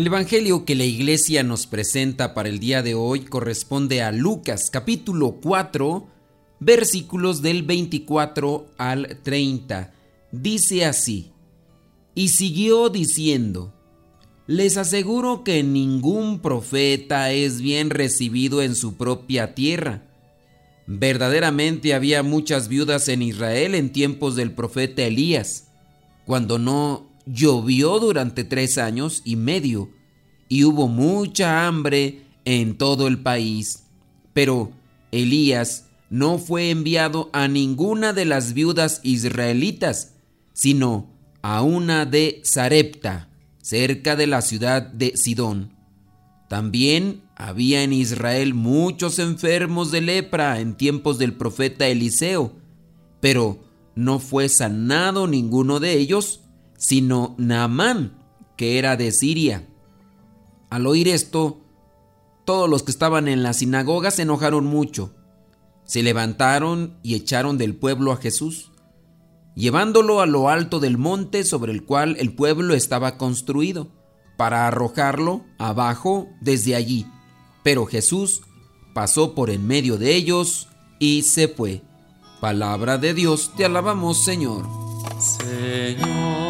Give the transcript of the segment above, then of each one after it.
El Evangelio que la iglesia nos presenta para el día de hoy corresponde a Lucas capítulo 4 versículos del 24 al 30. Dice así, y siguió diciendo, les aseguro que ningún profeta es bien recibido en su propia tierra. Verdaderamente había muchas viudas en Israel en tiempos del profeta Elías, cuando no llovió durante tres años y medio y hubo mucha hambre en todo el país. Pero Elías no fue enviado a ninguna de las viudas israelitas, sino a una de Sarepta, cerca de la ciudad de Sidón. También había en Israel muchos enfermos de lepra en tiempos del profeta Eliseo, pero no fue sanado ninguno de ellos, sino Naamán, que era de Siria. Al oír esto, todos los que estaban en la sinagoga se enojaron mucho. Se levantaron y echaron del pueblo a Jesús, llevándolo a lo alto del monte sobre el cual el pueblo estaba construido, para arrojarlo abajo desde allí. Pero Jesús pasó por en medio de ellos y se fue. Palabra de Dios, te alabamos Señor. Señor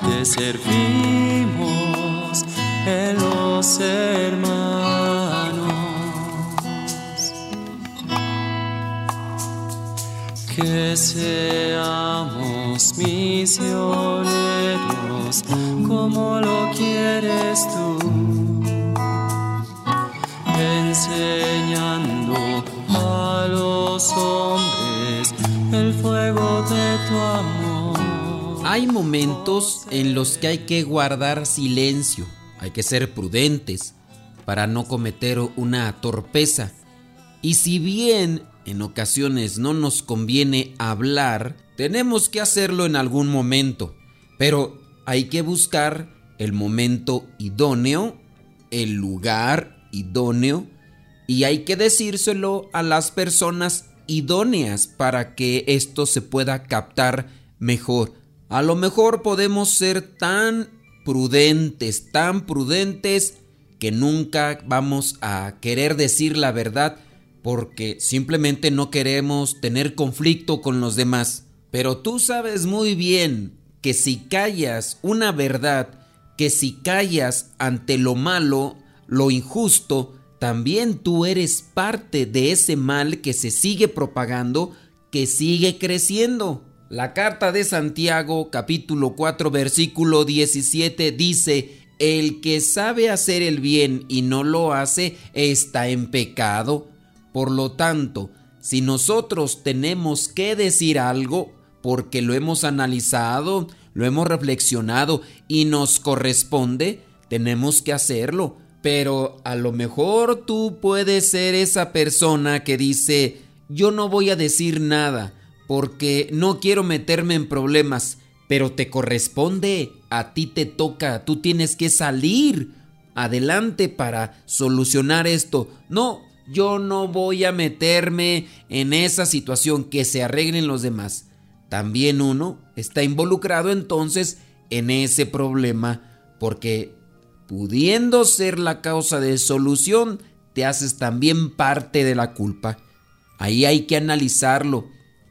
te servimos en los hermanos. Que seamos misioneros como lo quieres tú Hay momentos en los que hay que guardar silencio, hay que ser prudentes para no cometer una torpeza. Y si bien en ocasiones no nos conviene hablar, tenemos que hacerlo en algún momento, pero hay que buscar el momento idóneo, el lugar idóneo y hay que decírselo a las personas idóneas para que esto se pueda captar mejor. A lo mejor podemos ser tan prudentes, tan prudentes que nunca vamos a querer decir la verdad porque simplemente no queremos tener conflicto con los demás. Pero tú sabes muy bien que si callas una verdad, que si callas ante lo malo, lo injusto, también tú eres parte de ese mal que se sigue propagando, que sigue creciendo. La carta de Santiago capítulo 4 versículo 17 dice, el que sabe hacer el bien y no lo hace está en pecado. Por lo tanto, si nosotros tenemos que decir algo, porque lo hemos analizado, lo hemos reflexionado y nos corresponde, tenemos que hacerlo pero a lo mejor tú puedes ser esa persona que dice, yo no voy a decir nada porque no quiero meterme en problemas, pero te corresponde, a ti te toca, tú tienes que salir adelante para solucionar esto. No, yo no voy a meterme en esa situación que se arreglen los demás. También uno está involucrado entonces en ese problema porque pudiendo ser la causa de solución, te haces también parte de la culpa. Ahí hay que analizarlo.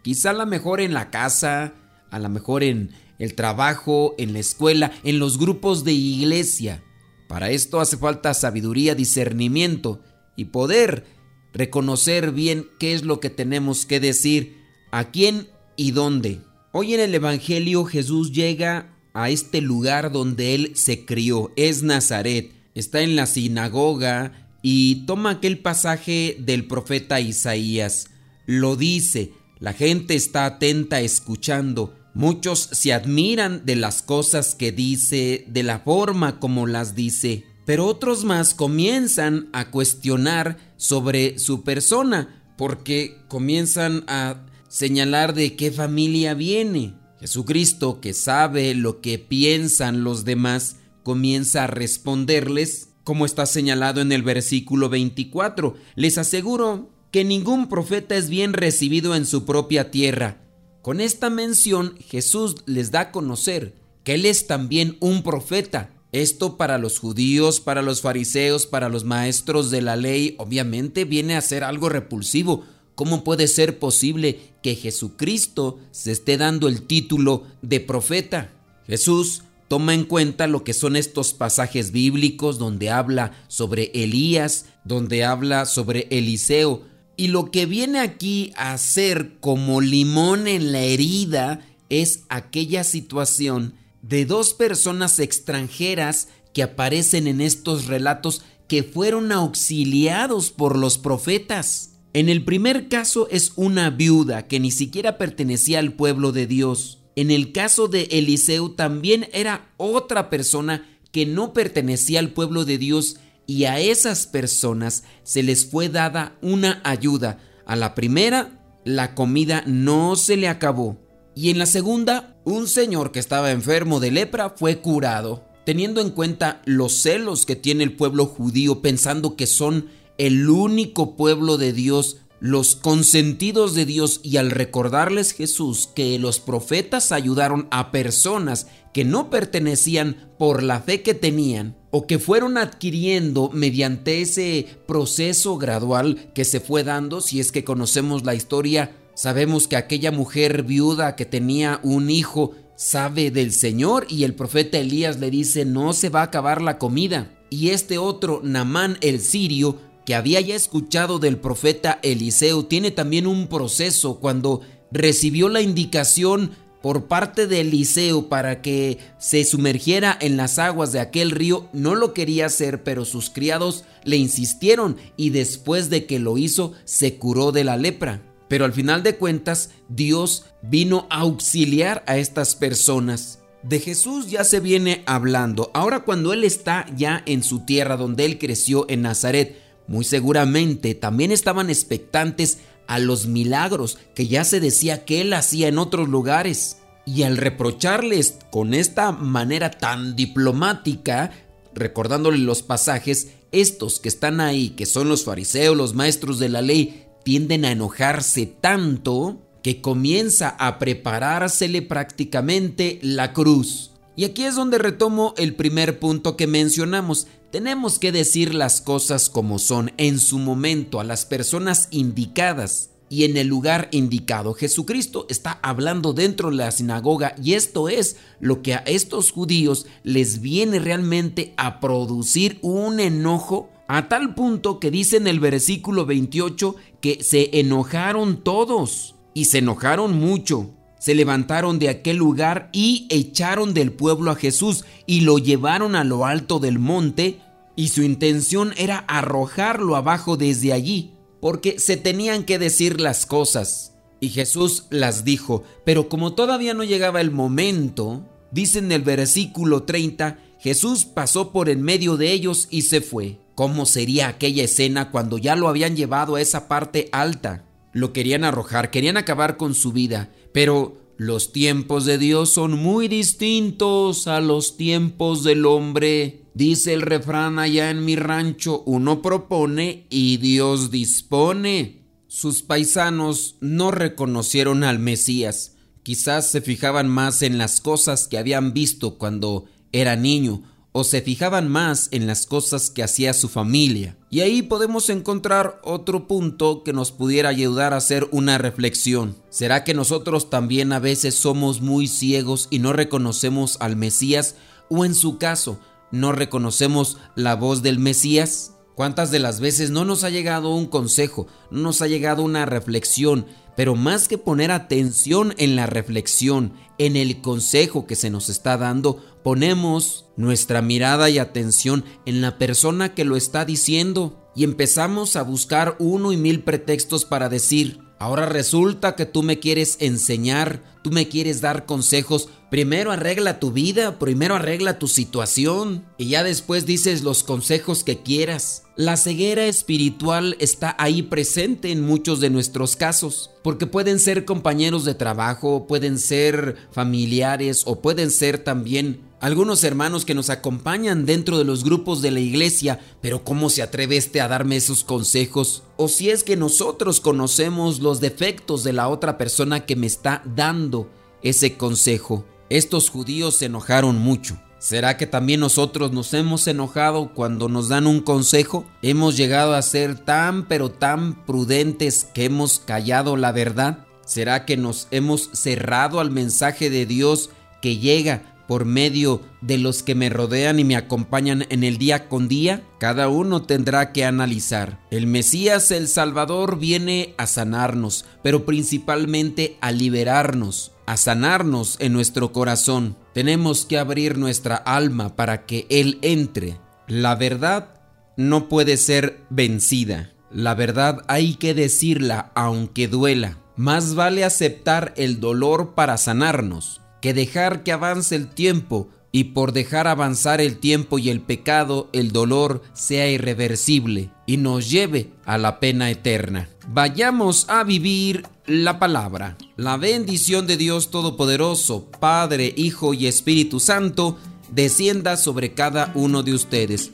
Quizá a lo mejor en la casa, a lo mejor en el trabajo, en la escuela, en los grupos de iglesia. Para esto hace falta sabiduría, discernimiento y poder reconocer bien qué es lo que tenemos que decir, a quién y dónde. Hoy en el Evangelio Jesús llega a este lugar donde él se crió, es Nazaret, está en la sinagoga y toma aquel pasaje del profeta Isaías, lo dice, la gente está atenta escuchando, muchos se admiran de las cosas que dice, de la forma como las dice, pero otros más comienzan a cuestionar sobre su persona, porque comienzan a señalar de qué familia viene. Jesucristo, que sabe lo que piensan los demás, comienza a responderles, como está señalado en el versículo 24. Les aseguro que ningún profeta es bien recibido en su propia tierra. Con esta mención Jesús les da a conocer que Él es también un profeta. Esto para los judíos, para los fariseos, para los maestros de la ley, obviamente viene a ser algo repulsivo, ¿Cómo puede ser posible que Jesucristo se esté dando el título de profeta? Jesús toma en cuenta lo que son estos pasajes bíblicos donde habla sobre Elías, donde habla sobre Eliseo, y lo que viene aquí a ser como limón en la herida es aquella situación de dos personas extranjeras que aparecen en estos relatos que fueron auxiliados por los profetas. En el primer caso es una viuda que ni siquiera pertenecía al pueblo de Dios. En el caso de Eliseo también era otra persona que no pertenecía al pueblo de Dios y a esas personas se les fue dada una ayuda. A la primera, la comida no se le acabó. Y en la segunda, un señor que estaba enfermo de lepra fue curado. Teniendo en cuenta los celos que tiene el pueblo judío pensando que son el único pueblo de Dios, los consentidos de Dios y al recordarles Jesús que los profetas ayudaron a personas que no pertenecían por la fe que tenían o que fueron adquiriendo mediante ese proceso gradual que se fue dando, si es que conocemos la historia, sabemos que aquella mujer viuda que tenía un hijo sabe del Señor y el profeta Elías le dice no se va a acabar la comida. Y este otro, Namán el sirio, que había ya escuchado del profeta Eliseo tiene también un proceso cuando recibió la indicación por parte de Eliseo para que se sumergiera en las aguas de aquel río, no lo quería hacer, pero sus criados le insistieron y después de que lo hizo se curó de la lepra. Pero al final de cuentas, Dios vino a auxiliar a estas personas. De Jesús ya se viene hablando. Ahora cuando Él está ya en su tierra donde Él creció en Nazaret, muy seguramente también estaban expectantes a los milagros que ya se decía que él hacía en otros lugares. Y al reprocharles con esta manera tan diplomática, recordándole los pasajes, estos que están ahí, que son los fariseos, los maestros de la ley, tienden a enojarse tanto que comienza a preparársele prácticamente la cruz. Y aquí es donde retomo el primer punto que mencionamos. Tenemos que decir las cosas como son en su momento a las personas indicadas y en el lugar indicado. Jesucristo está hablando dentro de la sinagoga y esto es lo que a estos judíos les viene realmente a producir un enojo a tal punto que dice en el versículo 28 que se enojaron todos y se enojaron mucho se levantaron de aquel lugar y echaron del pueblo a Jesús y lo llevaron a lo alto del monte y su intención era arrojarlo abajo desde allí, porque se tenían que decir las cosas. Y Jesús las dijo, pero como todavía no llegaba el momento, dice en el versículo 30, Jesús pasó por en medio de ellos y se fue. ¿Cómo sería aquella escena cuando ya lo habían llevado a esa parte alta? Lo querían arrojar, querían acabar con su vida, pero los tiempos de Dios son muy distintos a los tiempos del hombre. Dice el refrán allá en mi rancho, uno propone y Dios dispone. Sus paisanos no reconocieron al Mesías, quizás se fijaban más en las cosas que habían visto cuando era niño o se fijaban más en las cosas que hacía su familia. Y ahí podemos encontrar otro punto que nos pudiera ayudar a hacer una reflexión. ¿Será que nosotros también a veces somos muy ciegos y no reconocemos al Mesías? ¿O en su caso, no reconocemos la voz del Mesías? ¿Cuántas de las veces no nos ha llegado un consejo, no nos ha llegado una reflexión? Pero más que poner atención en la reflexión, en el consejo que se nos está dando, ponemos nuestra mirada y atención en la persona que lo está diciendo y empezamos a buscar uno y mil pretextos para decir, ahora resulta que tú me quieres enseñar, tú me quieres dar consejos, primero arregla tu vida, primero arregla tu situación y ya después dices los consejos que quieras. La ceguera espiritual está ahí presente en muchos de nuestros casos, porque pueden ser compañeros de trabajo, pueden ser familiares o pueden ser también algunos hermanos que nos acompañan dentro de los grupos de la iglesia, pero ¿cómo se atreve este a darme esos consejos? O si es que nosotros conocemos los defectos de la otra persona que me está dando ese consejo. Estos judíos se enojaron mucho. ¿Será que también nosotros nos hemos enojado cuando nos dan un consejo? ¿Hemos llegado a ser tan pero tan prudentes que hemos callado la verdad? ¿Será que nos hemos cerrado al mensaje de Dios que llega por medio de los que me rodean y me acompañan en el día con día? Cada uno tendrá que analizar. El Mesías, el Salvador, viene a sanarnos, pero principalmente a liberarnos, a sanarnos en nuestro corazón. Tenemos que abrir nuestra alma para que Él entre. La verdad no puede ser vencida. La verdad hay que decirla aunque duela. Más vale aceptar el dolor para sanarnos que dejar que avance el tiempo y por dejar avanzar el tiempo y el pecado, el dolor sea irreversible y nos lleve a la pena eterna. Vayamos a vivir la palabra. La bendición de Dios Todopoderoso, Padre, Hijo y Espíritu Santo, descienda sobre cada uno de ustedes.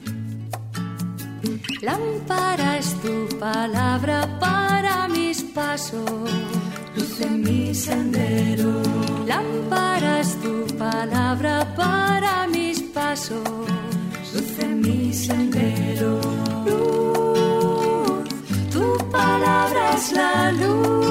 Lámpara es tu palabra para mis pasos, mi sendero. Lámpara tu palabra para mis pasos, luz en mi sendero. Luz, tu palabra es la luz